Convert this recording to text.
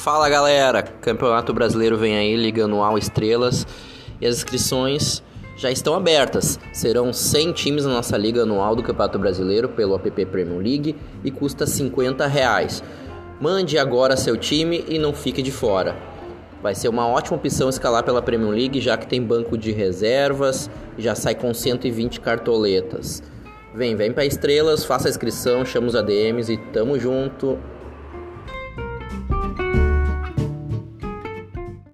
Fala galera, Campeonato Brasileiro vem aí, Liga Anual Estrelas e as inscrições já estão abertas. Serão 100 times na nossa Liga Anual do Campeonato Brasileiro pelo app Premium League e custa 50 reais. Mande agora seu time e não fique de fora. Vai ser uma ótima opção escalar pela Premium League, já que tem banco de reservas e já sai com 120 cartoletas. Vem, vem para estrelas, faça a inscrição, chama os ADMs e tamo junto.